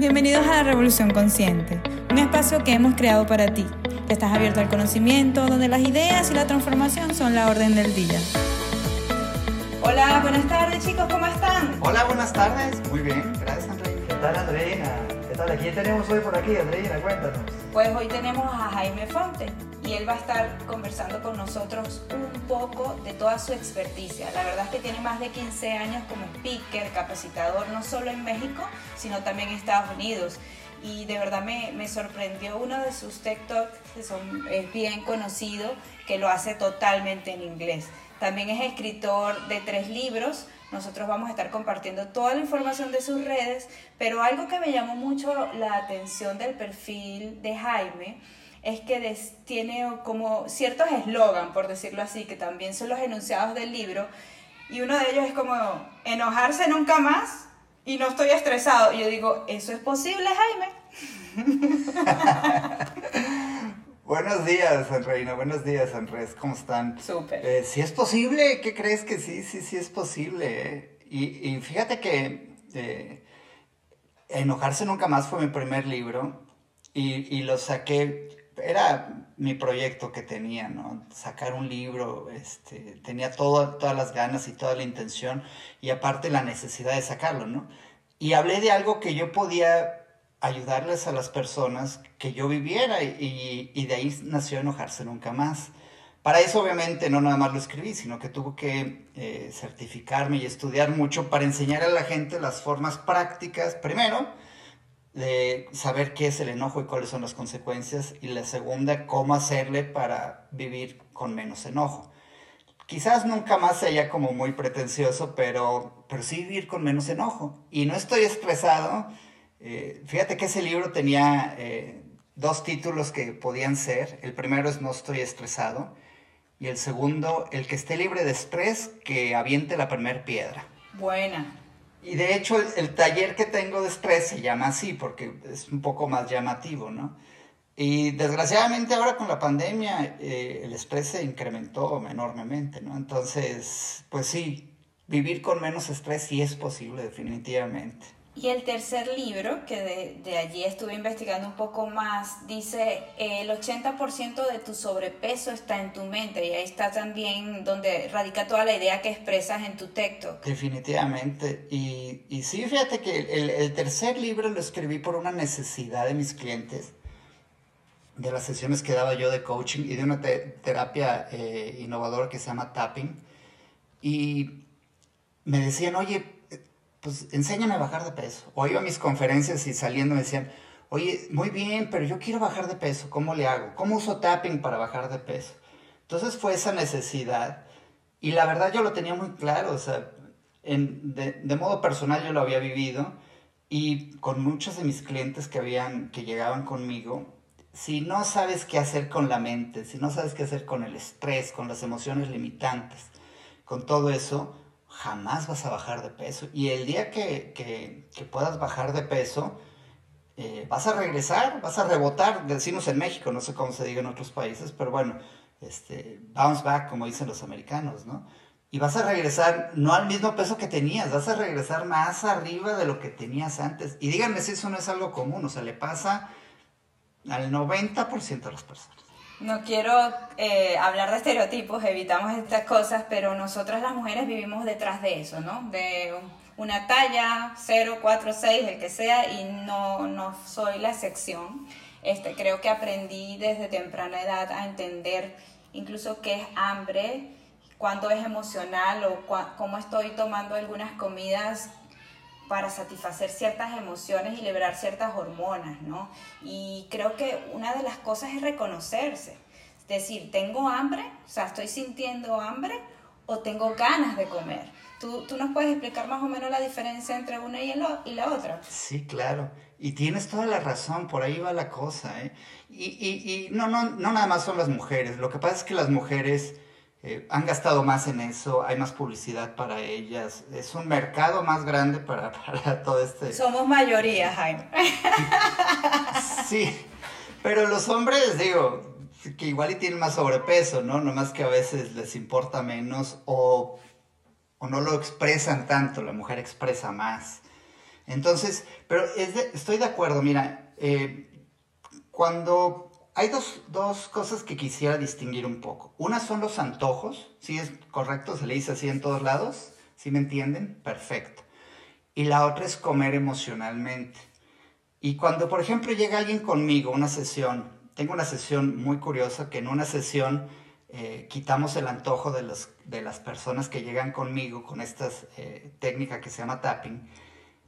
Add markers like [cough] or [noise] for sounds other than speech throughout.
Bienvenidos a la Revolución Consciente, un espacio que hemos creado para ti, que estás abierto al conocimiento, donde las ideas y la transformación son la orden del día. Hola, buenas tardes chicos, ¿cómo están? Hola, buenas tardes. Muy bien, gracias Andreina. ¿Qué tal Andreina? ¿Qué tal? ¿A quién tenemos hoy por aquí, Andreina? Cuéntanos. Pues hoy tenemos a Jaime Fonte él va a estar conversando con nosotros un poco de toda su experticia. La verdad es que tiene más de 15 años como speaker, capacitador, no solo en México, sino también en Estados Unidos. Y de verdad me, sorprendió uno de sus TikTok, que son, es bien conocido, que lo hace totalmente en inglés. También es escritor de tres libros. Nosotros vamos a estar compartiendo toda la información de sus redes, pero algo que me llamó mucho la atención del perfil de Jaime es que tiene como ciertos eslogan, por decirlo así, que también son los enunciados del libro, y uno de ellos es como enojarse nunca más y no estoy estresado. Y yo digo, ¿eso es posible, Jaime? [laughs] Buenos días, Reina. Buenos días, Andrés. ¿Cómo están? Súper. Eh, si es posible, ¿qué crees que sí? Sí, sí es posible. eh. Y, y fíjate que eh, Enojarse Nunca Más fue mi primer libro y, y lo saqué, era mi proyecto que tenía, ¿no? Sacar un libro, este, tenía todo, todas las ganas y toda la intención y aparte la necesidad de sacarlo, ¿no? Y hablé de algo que yo podía ayudarles a las personas que yo viviera y, y de ahí nació Enojarse Nunca Más. Para eso obviamente no nada más lo escribí, sino que tuve que eh, certificarme y estudiar mucho para enseñar a la gente las formas prácticas, primero, de saber qué es el enojo y cuáles son las consecuencias, y la segunda, cómo hacerle para vivir con menos enojo. Quizás nunca más sea como muy pretencioso, pero, pero sí vivir con menos enojo. Y no estoy estresado. Eh, fíjate que ese libro tenía eh, dos títulos que podían ser. El primero es No estoy estresado. Y el segundo, El que esté libre de estrés, que aviente la primer piedra. Buena. Y de hecho el, taller que tengo de estrés se llama así porque es un poco más llamativo, ¿no? Y desgraciadamente ahora con la pandemia eh, el estrés se incrementó enormemente, ¿no? Entonces, pues sí, vivir con menos estrés sí es posible definitivamente. Y el tercer libro, que de, de, allí estuve investigando un poco más, dice el 80% de tu sobrepeso está en tu mente y ahí está también donde radica toda la idea que expresas en tu texto. Definitivamente. Y, y sí, fíjate que el, el, tercer libro lo escribí por una necesidad de mis clientes, de las sesiones que daba yo de coaching y de una te terapia eh, innovadora que se llama tapping. Y me decían, oye, pues enséñame a bajar de peso. O iba a mis conferencias y saliendo me decían, oye, muy bien, pero yo quiero bajar de peso, ¿cómo le hago? ¿Cómo uso tapping para bajar de peso? Entonces fue esa necesidad y la verdad yo lo tenía muy claro, o sea, en, de, de, modo personal yo lo había vivido y con muchos de mis clientes que, habían, que llegaban conmigo, si no sabes qué hacer con la mente, si no sabes qué hacer con el estrés, con las emociones limitantes, con todo eso, jamás vas a bajar de peso. Y el día que, que, puedas bajar de peso, eh, vas a regresar, vas a rebotar, decimos en México, no sé cómo se diga en otros países, pero bueno, este, bounce back, como dicen los americanos, ¿no? Y vas a regresar no al mismo peso que tenías, vas a regresar más arriba de lo que tenías antes. Y díganme si eso no es algo común, o sea, le pasa al 90% de las personas. No quiero eh, hablar de estereotipos, evitamos estas cosas, pero nosotras las mujeres vivimos detrás de eso, ¿no? De una talla 0, 4, 6, el que sea, y no, no soy la excepción. Este, creo que aprendí desde temprana edad a entender incluso qué es hambre, cuándo es emocional o cómo estoy tomando algunas comidas para satisfacer ciertas emociones y liberar ciertas hormonas, ¿no? Y creo que una de las cosas es reconocerse. Es decir, ¿tengo hambre? O sea, ¿estoy sintiendo hambre o tengo ganas de comer? ¿Tú, tú nos puedes explicar más o menos la diferencia entre una y, la otra? Sí, claro. Y tienes toda la razón, por ahí va la cosa, ¿eh? Y, y, y no, no, no nada más son las mujeres. Lo que pasa es que las mujeres... Eh, han gastado más en eso, hay más publicidad para ellas, es un mercado más grande para, [laughs] para todo este... Somos mayoría, Jaime. sí, pero los hombres, digo, que igual y tienen más sobrepeso, ¿no? Nomás que a veces les importa menos o, o no lo expresan tanto, la mujer expresa más. Entonces, pero estoy de acuerdo, mira, eh, cuando hay dos, dos, cosas que quisiera distinguir un poco. Una son los antojos, ¿sí es correcto? Se le dice así en todos lados, ¿sí me entienden? Perfecto. Y la otra es comer emocionalmente. Y cuando, por ejemplo, llega alguien conmigo, una sesión, tengo una sesión muy curiosa que en una sesión eh, quitamos el antojo de, los, de las personas que llegan conmigo con esta eh, técnica que se llama tapping.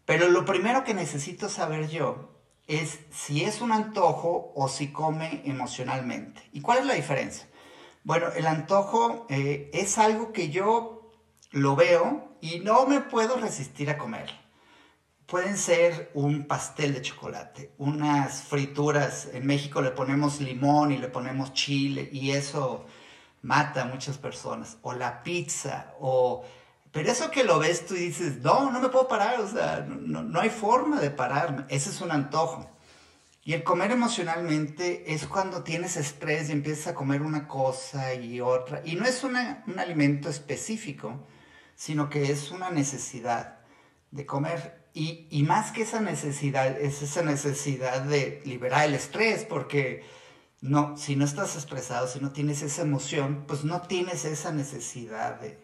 Pero lo primero que necesito saber yo es si es un antojo o si come emocionalmente. ¿Y cuál es la diferencia? Bueno, el antojo eh, es algo que yo lo veo y no me puedo resistir a comer. Pueden ser un pastel de chocolate, unas frituras. En México le ponemos limón y le ponemos chile y eso mata a muchas personas, o la pizza, o... Pero eso que lo ves tú dices, no, no me puedo parar, o sea, no, no hay forma de pararme, ese es un antojo. Y el comer emocionalmente es cuando tienes estrés y empiezas a comer una cosa y otra. Y no es un alimento específico, sino que es una necesidad de comer. Y, y, más que esa necesidad, es esa necesidad de liberar el estrés, porque no, si no estás estresado, si no tienes esa emoción, pues no tienes esa necesidad de,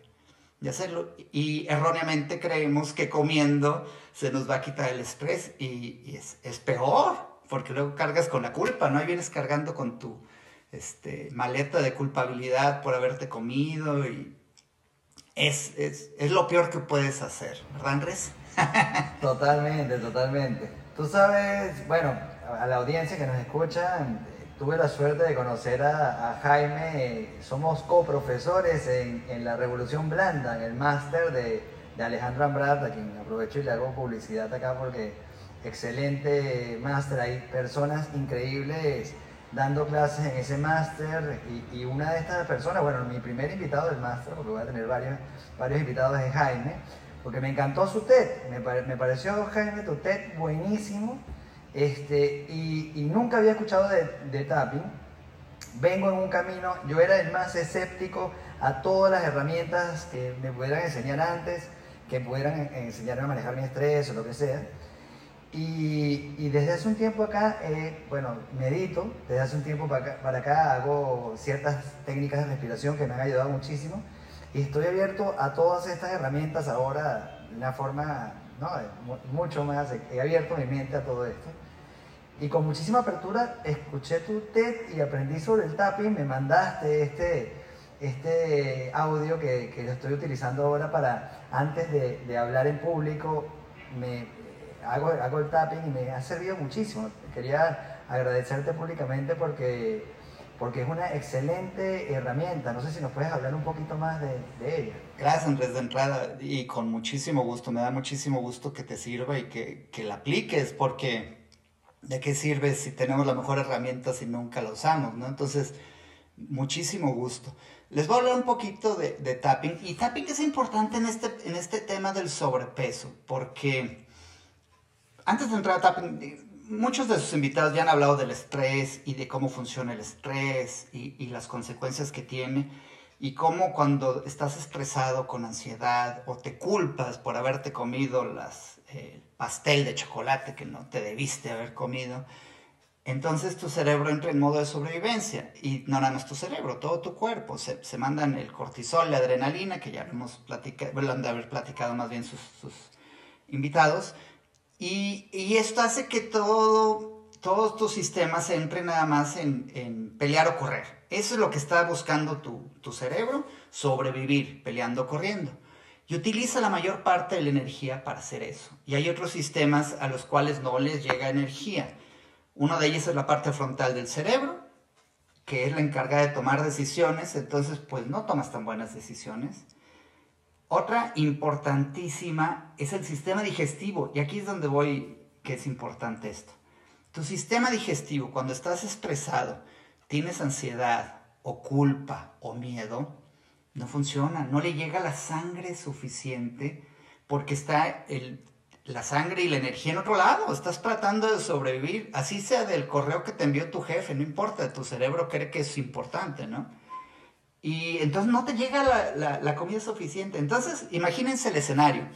hacerlo. Y erróneamente creemos que comiendo se nos va a quitar el estrés y, es, peor, porque luego cargas con la culpa, ¿no? Ahí vienes cargando con tu este, maleta de culpabilidad por haberte comido y es, es lo peor que puedes hacer, ¿verdad, Andrés? [laughs] totalmente, totalmente. Tú sabes, bueno, a la audiencia que nos escucha, tuve la suerte de conocer a, Jaime, somos coprofesores en, en la Revolución Blanda, en el máster de, de Alejandro Ambrat, a quien aprovecho y le hago publicidad acá porque excelente máster, hay personas increíbles dando clases en ese máster y, y, una de estas personas, bueno, mi primer invitado del máster, porque voy a tener varios, varios invitados, es Jaime, porque me encantó su TED, me, me pareció Jaime tu TED buenísimo este, y, nunca había escuchado de, tapping. Vengo en un camino, yo era el más escéptico a todas las herramientas que me pudieran enseñar antes, que pudieran enseñarme a manejar mi estrés o lo que sea. Y, desde hace un tiempo acá, eh, bueno, medito, desde hace un tiempo para acá, para acá, hago ciertas técnicas de respiración que me han ayudado muchísimo y estoy abierto a todas estas herramientas ahora de una forma ¿no? mucho más, he abierto mi mente a todo esto. Y con muchísima apertura escuché tu TED y aprendí sobre el tapping, me mandaste este, este audio que, que lo estoy utilizando ahora para, antes de, de hablar en público, me, hago, hago el tapping y me ha servido muchísimo. Quería agradecerte públicamente porque, porque es una excelente herramienta. No sé si nos puedes hablar un poquito más de, de ella. Gracias Andrés de entrada y con muchísimo gusto, me da muchísimo gusto que te sirva y que, que la apliques porque ¿de qué sirve si tenemos la mejor herramienta si nunca la usamos? ¿no? Entonces, muchísimo gusto. Les voy a hablar un poquito de, tapping. Y tapping es importante en este, en este tema del sobrepeso, porque antes de entrar a tapping, muchos de sus invitados ya han hablado del estrés y de cómo funciona el estrés y, y las consecuencias que tiene. Y cómo cuando estás estresado con ansiedad o te culpas por haberte comido las, eh, pastel de chocolate que no te debiste haber comido, entonces tu cerebro entra en modo de sobrevivencia y no nada más tu cerebro, todo tu cuerpo. Se, se mandan el cortisol, la adrenalina, que ya hemos platicado, bueno, han de haber platicado más bien sus, sus invitados, y, y, esto hace que todo, todo tu sistema se entre nada más en, en, pelear o correr. Eso es lo que está buscando tu, tu cerebro, sobrevivir, peleando o corriendo y utiliza la mayor parte de la energía para hacer eso. Y hay otros sistemas a los cuales no les llega energía. Uno de ellos es la parte frontal del cerebro, que es la encargada de tomar decisiones, entonces pues no tomas tan buenas decisiones. Otra importantísima es el sistema digestivo, y aquí es donde voy, que es importante esto. Tu sistema digestivo, cuando estás estresado, tienes ansiedad o culpa o miedo, no funciona, no le llega la sangre suficiente porque está el, la sangre y la energía en otro lado, estás tratando de sobrevivir, así sea del correo que te envió tu jefe, no importa, tu cerebro cree que es importante, ¿no? Y entonces no te llega la, la comida suficiente. Entonces, imagínense el escenario,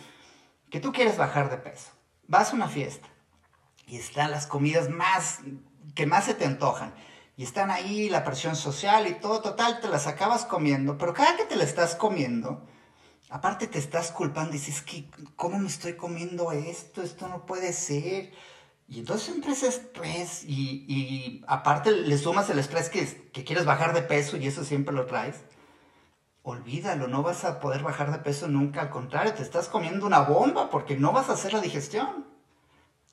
que tú quieres bajar de peso vas a una fiesta y están las comidas más que más se te antojan y están ahí la presión social y todo, total, te las acabas comiendo, pero cada que te la estás comiendo, aparte te estás culpando y dices, que, ¿cómo me estoy comiendo esto? Esto no puede ser. Y entonces entra ese estrés y, y aparte le sumas el estrés que, que quieres bajar de peso y eso siempre lo traes. Olvídalo, no vas a poder bajar de peso nunca, al contrario, te estás comiendo una bomba porque no vas a hacer la digestión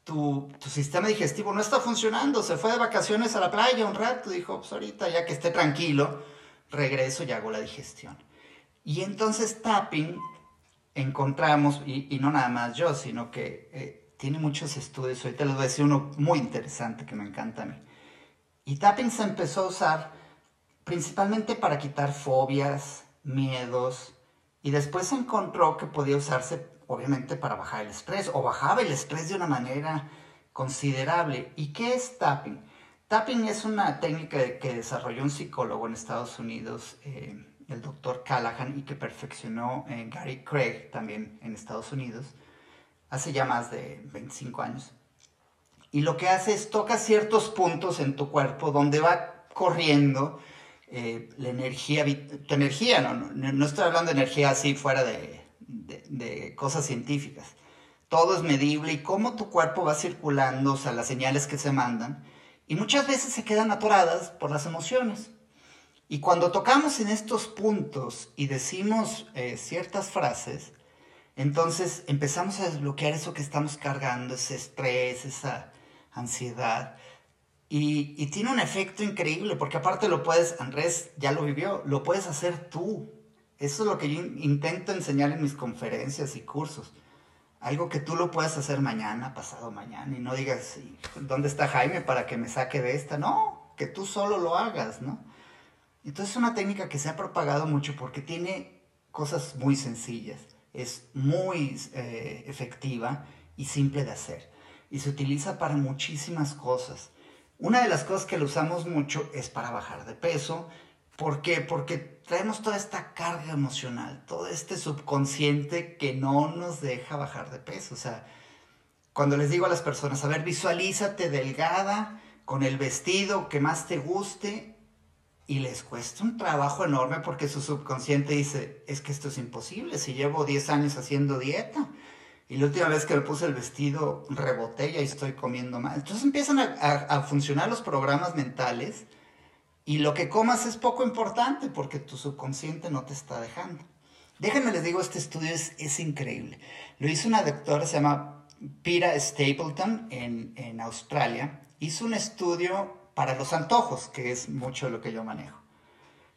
tu, sistema digestivo no está funcionando, se fue de vacaciones a la playa un rato, dijo, pues ahorita ya que esté tranquilo, regreso y hago la digestión. Y entonces tapping encontramos, y, no nada más yo, sino que eh, tiene muchos estudios, ahorita les voy a decir uno muy interesante que me encanta a mí. Y tapping se empezó a usar principalmente para quitar fobias, miedos, y después se encontró que podía usarse obviamente para bajar el estrés, o bajaba el estrés de una manera considerable. ¿Y qué es tapping? Tapping es una técnica que desarrolló un psicólogo en Estados Unidos, eh, el doctor Callahan, y que perfeccionó eh, Gary Craig también en Estados Unidos, hace ya más de 25 años. Y lo que hace es toca ciertos puntos en tu cuerpo donde va corriendo eh, la energía, tu energía, no, no, no estoy hablando de energía así fuera de, de, cosas científicas. Todo es medible y cómo tu cuerpo va circulando, o sea, las señales que se mandan. Y muchas veces se quedan atoradas por las emociones. Y cuando tocamos en estos puntos y decimos eh, ciertas frases, entonces empezamos a desbloquear eso que estamos cargando, ese estrés, esa ansiedad. Y, y, tiene un efecto increíble, porque aparte lo puedes, Andrés ya lo vivió, lo puedes hacer tú. Eso es lo que yo intento enseñar en mis conferencias y cursos. Algo que tú lo puedas hacer mañana, pasado mañana, y no digas, ¿dónde está Jaime para que me saque de esta? No, que tú solo lo hagas, ¿no? Entonces es una técnica que se ha propagado mucho porque tiene cosas muy sencillas, es muy eh, efectiva y simple de hacer. Y se utiliza para muchísimas cosas. Una de las cosas que lo usamos mucho es para bajar de peso ¿Por qué? Porque traemos toda esta carga emocional, todo este subconsciente que no nos deja bajar de peso. O sea, cuando les digo a las personas, a ver, visualízate delgada, con el vestido que más te guste, y les cuesta un trabajo enorme porque su subconsciente dice, es que esto es imposible, si llevo 10 años haciendo dieta. Y la última vez que me puse el vestido reboté y estoy comiendo más. Entonces empiezan a, a funcionar los programas mentales y lo que comas es poco importante porque tu subconsciente no te está dejando. Déjenme les digo, este estudio es, increíble. Lo hizo una doctora, se llama Pira Stapleton en, en Australia. Hizo un estudio para los antojos, que es mucho lo que yo manejo.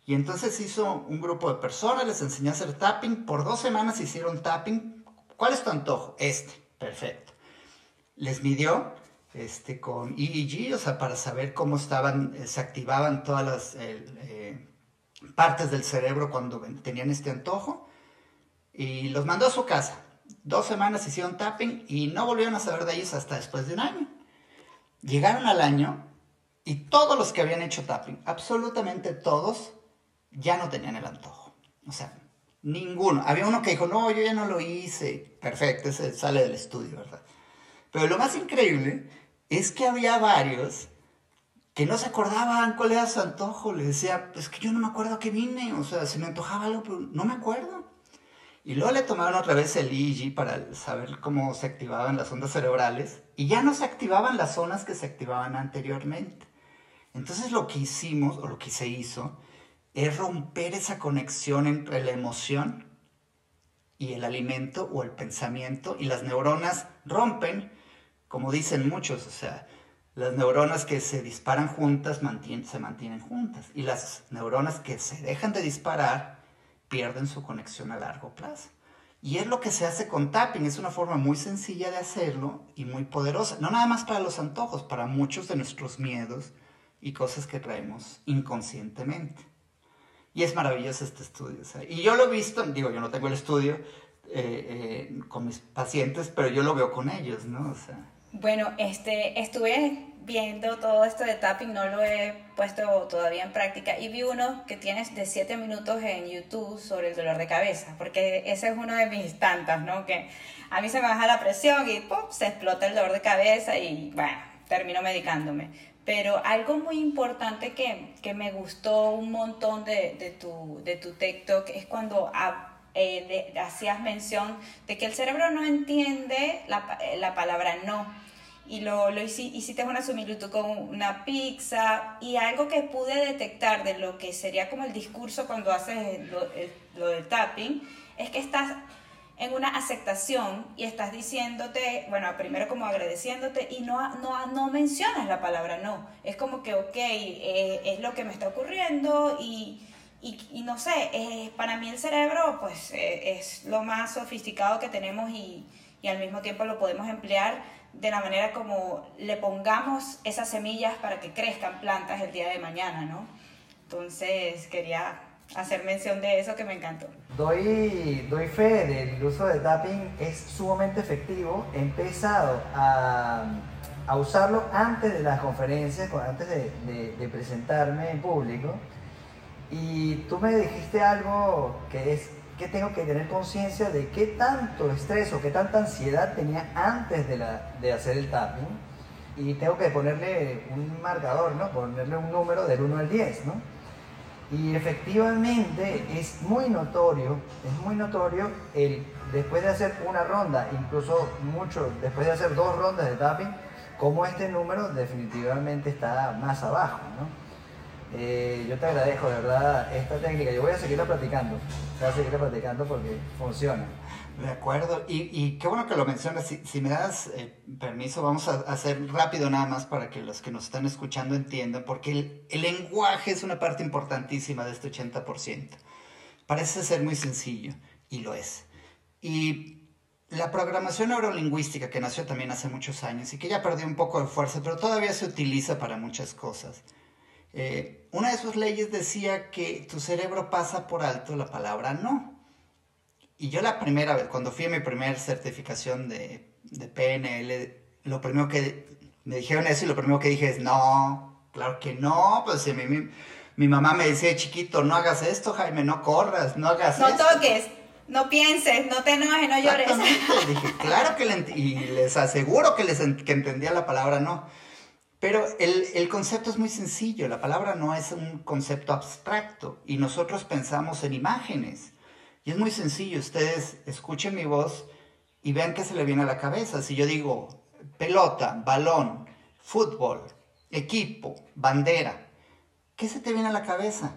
Y entonces hizo un grupo de personas, les enseñó a hacer tapping. Por dos semanas hicieron tapping. ¿Cuál es tu antojo? Este. Perfecto. Les midió este, con EEG, o sea, para saber cómo estaban, eh, se activaban todas las eh, partes del cerebro cuando tenían este antojo. Y los mandó a su casa. Dos semanas hicieron tapping y no volvieron a saber de ellos hasta después de un año. Llegaron al año y todos los que habían hecho tapping, absolutamente todos, ya no tenían el antojo. O sea, ninguno. Había uno que dijo, no, yo ya no lo hice. Perfecto, ese sale del estudio, ¿verdad? Pero lo más increíble es que había varios que no se acordaban cuál era su antojo. Le decía, pues que yo no me acuerdo a qué vine, o sea, se me antojaba algo, pero no me acuerdo. Y luego le tomaron otra vez el EEG para saber cómo se activaban las ondas cerebrales y ya no se activaban las zonas que se activaban anteriormente. Entonces lo que hicimos, o lo que se hizo, es romper esa conexión entre la emoción y el alimento o el pensamiento y las neuronas rompen como dicen muchos, o sea, las neuronas que se disparan juntas se mantienen juntas y las neuronas que se dejan de disparar pierden su conexión a largo plazo. Y es lo que se hace con tapping, es una forma muy sencilla de hacerlo y muy poderosa, no nada más para los antojos, para muchos de nuestros miedos y cosas que traemos inconscientemente. Y es maravilloso este estudio. y yo lo he visto, digo, yo no tengo el estudio eh, eh, con mis pacientes, pero yo lo veo con ellos, ¿no? O sea, Bueno, este, estuve viendo todo esto de tapping, no lo he puesto todavía en práctica y vi uno que tienes de 7 minutos en YouTube sobre el dolor de cabeza, porque ese es uno de mis tantas, ¿no? Que a mí se me baja la presión y ¡pum! se explota el dolor de cabeza y bueno, termino medicándome. Pero algo muy importante que, que me gustó un montón de, de, tu, de tu TikTok es cuando eh, hacías mención de que el cerebro no entiende la, la palabra no y lo, lo hiciste una similitud con una pizza y algo que pude detectar de lo que sería como el discurso cuando haces lo, lo del tapping es que estás en una aceptación y estás diciéndote, bueno, primero como agradeciéndote y no, no, no mencionas la palabra no. Es como que, ok, eh, es lo que me está ocurriendo y, y, y no sé, eh, para mí el cerebro pues eh, es lo más sofisticado que tenemos y, y al mismo tiempo lo podemos emplear de la manera como le pongamos esas semillas para que crezcan plantas el día de mañana, ¿no? Entonces quería hacer mención de eso que me encantó. Doy, doy fe del uso de tapping, es sumamente efectivo. He empezado a, a usarlo antes de las conferencias, antes de, de presentarme en público. Y tú me dijiste algo que es que tengo que tener conciencia de qué tanto estrés o qué tanta ansiedad tenía antes de, hacer el tapping y tengo que ponerle un marcador, ¿no? Ponerle un número del 1 al 10, ¿no? Y efectivamente es muy notorio, es muy notorio el después de hacer una ronda, incluso mucho, después de hacer dos rondas de tapping, cómo este número definitivamente está más abajo, ¿no? Eh, yo te agradezco, de verdad, esta técnica. Yo voy a seguirla practicando. Voy a seguirla practicando porque funciona. De acuerdo. Y, y qué bueno que lo mencionas. Si, si me das eh, permiso, vamos a hacer rápido nada más para que los que nos están escuchando entiendan, porque el, el lenguaje es una parte importantísima de este 80%. Parece ser muy sencillo, y lo es. Y la programación neurolingüística, que nació también hace muchos años y que ya perdió un poco de fuerza, pero todavía se utiliza para muchas cosas eh, una de sus leyes decía que tu cerebro pasa por alto la palabra no. Y yo la primera vez, cuando fui a mi primera certificación de, de PNL, lo primero que me dijeron eso y lo primero que dije es no, claro que no, pues si mi, mi, mamá me decía chiquito, no hagas esto, Jaime, no corras, no hagas no esto. No toques, no pienses, no te enojes, no llores. Dije, claro que le y les aseguro que, les que entendía la palabra no. Pero el, concepto es muy sencillo, la palabra no es un concepto abstracto y nosotros pensamos en imágenes. Y es muy sencillo, ustedes escuchen mi voz y vean qué se le viene a la cabeza. Si yo digo pelota, balón, fútbol, equipo, bandera, ¿qué se te viene a la cabeza?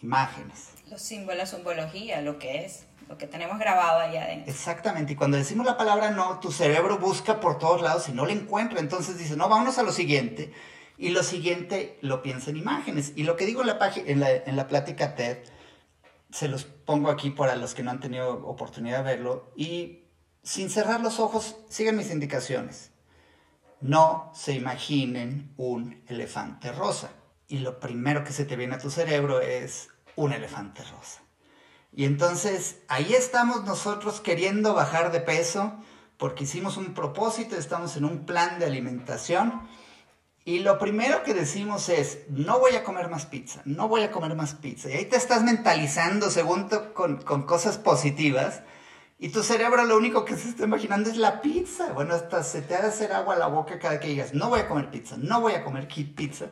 Imágenes. Los símbolos, simbología, lo que es lo que tenemos grabado ahí adentro. Exactamente, y cuando decimos la palabra no, tu cerebro busca por todos lados y no la encuentra, entonces dice, no, vámonos a lo siguiente. Y lo siguiente lo piensa en imágenes. Y lo que digo en la, en la, en la plática TED, se los pongo aquí para los que no han tenido oportunidad de verlo, y sin cerrar los ojos, sigan mis indicaciones. No se imaginen un elefante rosa. Y lo primero que se te viene a tu cerebro es un elefante rosa. Y entonces ahí estamos nosotros queriendo bajar de peso porque hicimos un propósito, estamos en un plan de alimentación. Y lo primero que decimos es, no voy a comer más pizza, no voy a comer más pizza. Y ahí te estás mentalizando según con, con, cosas positivas. Y tu cerebro lo único que se está imaginando es la pizza. Bueno, hasta se te ha de hacer agua a la boca cada que digas, no voy a comer pizza, no voy a comer pizza.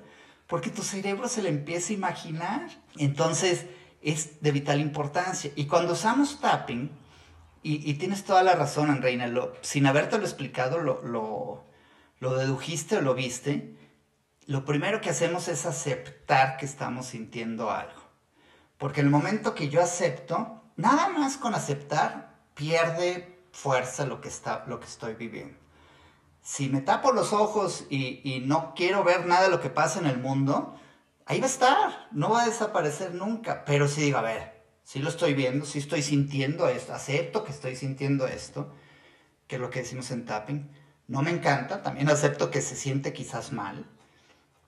Porque tu cerebro se le empieza a imaginar. Entonces, es de vital importancia. Y cuando usamos tapping, y, tienes toda la razón, Reina, lo, sin habértelo explicado, lo, lo, lo dedujiste o lo viste, lo primero que hacemos es aceptar que estamos sintiendo algo. Porque el momento que yo acepto, nada más con aceptar, pierde fuerza lo que, está, lo que estoy viviendo. Si me tapo los ojos y, y no quiero ver nada de lo que pasa en el mundo, ahí va a estar, no va a desaparecer nunca, pero si digo, a ver, si lo estoy viendo, si estoy sintiendo esto, acepto que estoy sintiendo esto, que es lo que decimos en tapping, no me encanta, también acepto que se siente quizás mal,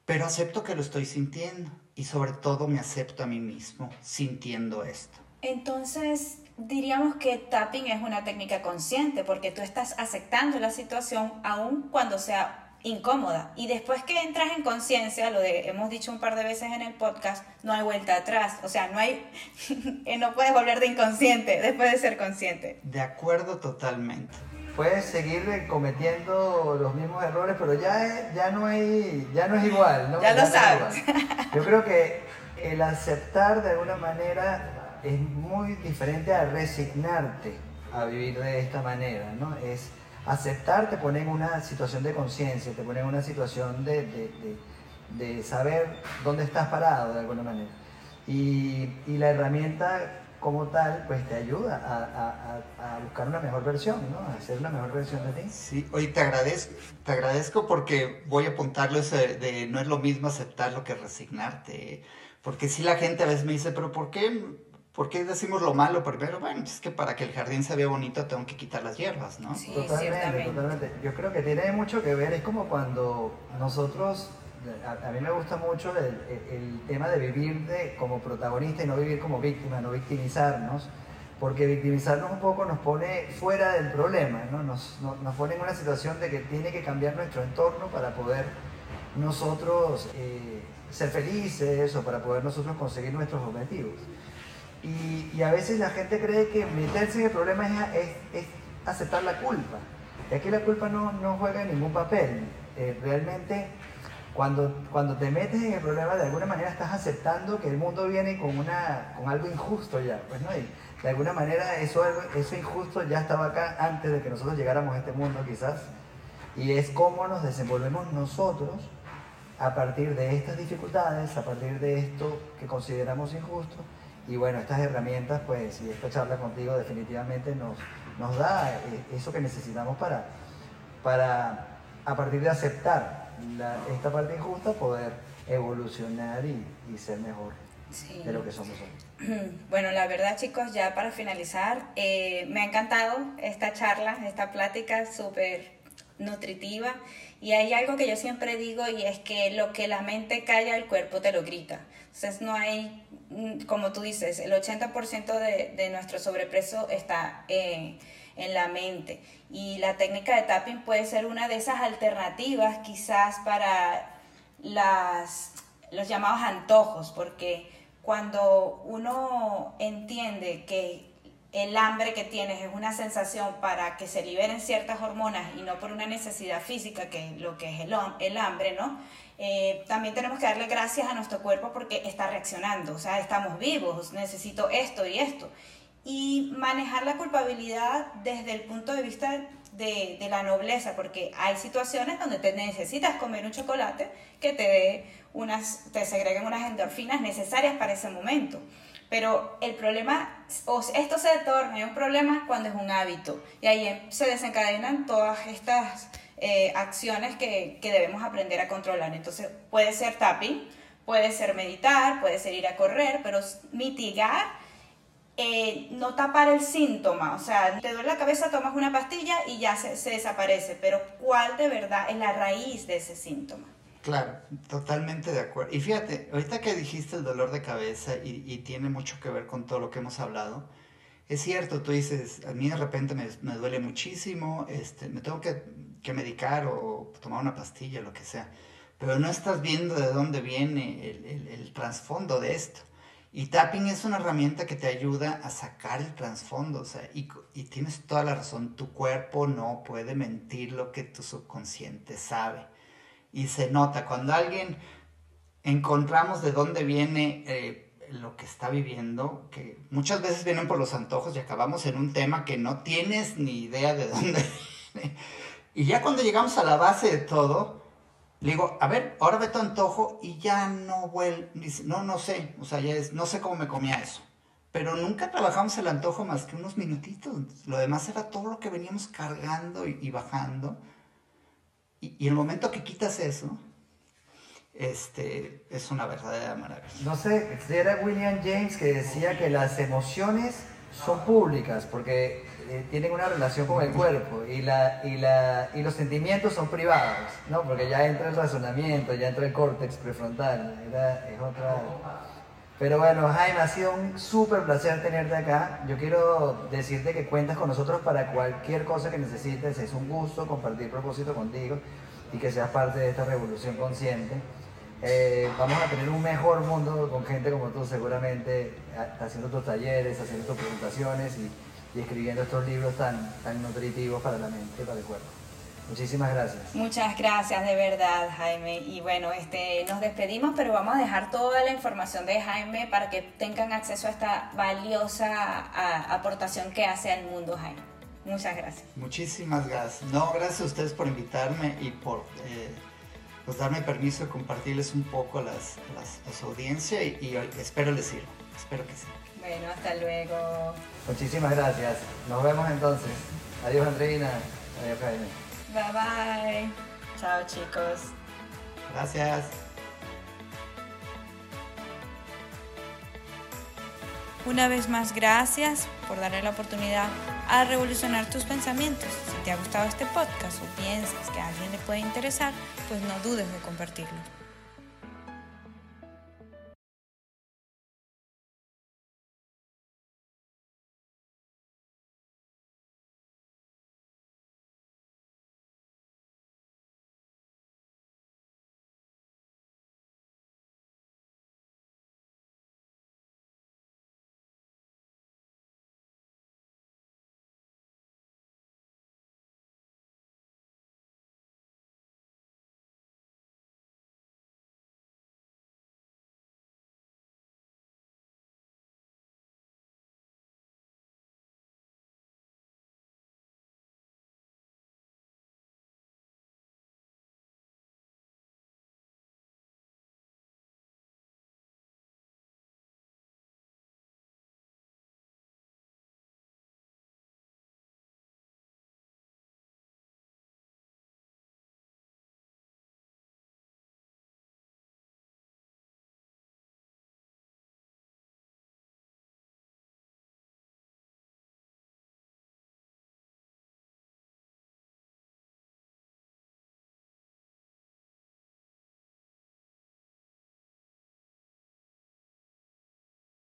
pero acepto que lo estoy sintiendo y sobre todo me acepto a mí mismo sintiendo esto. Entonces, diríamos que tapping es una técnica consciente porque tú estás aceptando la situación aun cuando sea incómoda. Y después que entras en conciencia, lo de, hemos dicho un par de veces en el podcast, no hay vuelta atrás. O sea, no hay, [laughs] no puedes volver de inconsciente después de ser consciente. De acuerdo totalmente. Puedes seguir cometiendo los mismos errores, pero ya, ya, no, hay, ya no es igual. ¿no? [laughs] Ya, lo sabes. Yo creo que el aceptar de alguna manera es muy diferente a resignarte a vivir de esta manera, ¿no? Es aceptar te pone en una situación de conciencia, te pone en una situación de, de, saber dónde estás parado de alguna manera. Y, y la herramienta como tal, pues te ayuda a, a, buscar una mejor versión, ¿no? A hacer una mejor versión de ti. Sí, oye, te agradezco, te agradezco porque voy a apuntarlo de, de no es lo mismo aceptarlo que resignarte. Porque si la gente a veces me dice, pero ¿por qué ¿Por qué decimos lo malo primero? Bueno, es que para que el jardín se vea bonito tengo que quitar las hierbas, ¿no? Sí, totalmente, totalmente. Yo creo que tiene mucho que ver, es como cuando nosotros, a, mí me gusta mucho el, tema de vivir de, como protagonista y no vivir como víctima, no victimizarnos, porque victimizarnos un poco nos pone fuera del problema, ¿no? Nos, nos, pone en una situación de que tiene que cambiar nuestro entorno para poder nosotros eh, ser felices o para poder nosotros conseguir nuestros objetivos. Y, a veces la gente cree que meterse en el problema es, aceptar la culpa. Y aquí la culpa no, no juega ningún papel. Eh, realmente, cuando, cuando te metes en el problema, de alguna manera estás aceptando que el mundo viene con, una, con algo injusto ya. Pues, ¿no? Y de alguna manera eso, eso injusto ya estaba acá antes de que nosotros llegáramos a este mundo quizás. Y es cómo nos desenvolvemos nosotros a partir de estas dificultades, a partir de esto que consideramos injusto y bueno, estas herramientas, pues, y esta charla contigo definitivamente nos, nos da eh, eso que necesitamos para, para, a partir de aceptar esta parte injusta, poder evolucionar y, ser mejor de lo que somos hoy. [clears throat] Bueno, la verdad chicos, ya para finalizar, eh, me ha encantado esta charla, esta plática súper nutritiva y hay algo que yo siempre digo y es que lo que la mente calla, el cuerpo te lo grita. Entonces no hay, mm, como tú dices, el 80% de, de, nuestro sobrepeso está eh, en la mente. Y la técnica de tapping puede ser una de esas alternativas quizás para las, los llamados antojos, porque cuando uno entiende que el hambre que tienes es una sensación para que se liberen ciertas hormonas y no por una necesidad física, que es lo que es el, hambre, ¿no? Eh, también tenemos que darle gracias a nuestro cuerpo porque está reaccionando, o sea, estamos vivos, necesito esto y esto. Y manejar la culpabilidad desde el punto de vista de, de la nobleza, porque hay situaciones donde te necesitas comer un chocolate que te dé unas, te segreguen unas endorfinas necesarias para ese momento. Pero el problema, o esto se torna un problema cuando es un hábito. Y ahí se desencadenan todas estas eh, acciones que, que, debemos aprender a controlar. Entonces puede ser tapping, puede ser meditar, puede ser ir a correr, pero mitigar, eh, no tapar el síntoma. O sea, te duele la cabeza, tomas una pastilla y ya se desaparece. Pero ¿cuál de verdad es la raíz de ese síntoma? Claro, totalmente de acuerdo. Y fíjate, ahorita que dijiste el dolor de cabeza y, tiene mucho que ver con todo lo que hemos hablado, es cierto, tú dices, a mí de repente me, duele muchísimo, este, me tengo que, medicar o tomar una pastilla, lo que sea, pero no estás viendo de dónde viene el, trasfondo de esto. Y tapping es una herramienta que te ayuda a sacar el trasfondo, o sea, y, y tienes toda la razón, tu cuerpo no puede mentir lo que tu subconsciente sabe y se nota. Cuando alguien encontramos de dónde viene eh, lo que está viviendo, que muchas veces vienen por los antojos y acabamos en un tema que no tienes ni idea de [laughs] dónde viene. Y ya cuando llegamos a la base de todo, le digo, a ver, ahora ve tu antojo y ya no vuelve, no, no sé, o sea, ya es, no sé cómo me comía eso. Pero nunca trabajamos el antojo más que unos minutitos. Lo demás era todo lo que veníamos cargando y bajando. Y, el momento que quitas eso, este, es una verdadera maravilla. No sé, era William James que decía que las emociones son públicas porque eh, tienen una relación con el cuerpo y, la, y, la, y los sentimientos son privados, ¿no? Porque ya entra el razonamiento, ya entra el córtex prefrontal, es otra... Pero bueno, Jaime, ha sido un súper placer tenerte acá. Yo quiero decirte que cuentas con nosotros para cualquier cosa que necesites. Es un gusto compartir propósito contigo y que seas parte de esta revolución consciente. Eh, vamos a tener un mejor mundo con gente como tú seguramente haciendo tus talleres, haciendo tus presentaciones y, escribiendo estos libros tan, tan nutritivos para la mente y para el cuerpo. Muchísimas gracias. Muchas gracias de verdad, Jaime. Y bueno, este, nos despedimos, pero vamos a dejar toda la información de Jaime para que tengan acceso a esta valiosa aportación que hace al mundo, Jaime. Muchas gracias. Muchísimas gracias. No, gracias a ustedes por invitarme y por eh, pues darme permiso de compartirles un poco las, las, a su audiencia y, espero les sirva. Espero que sí. Bueno, hasta luego. Muchísimas gracias. Nos vemos entonces. Adiós Andreina. Adiós Jaime. Bye bye. Chao chicos. Gracias. Una vez más, gracias por darle la oportunidad a revolucionar tus pensamientos. Si te ha gustado este podcast o piensas que a alguien le puede interesar, pues no dudes de compartirlo.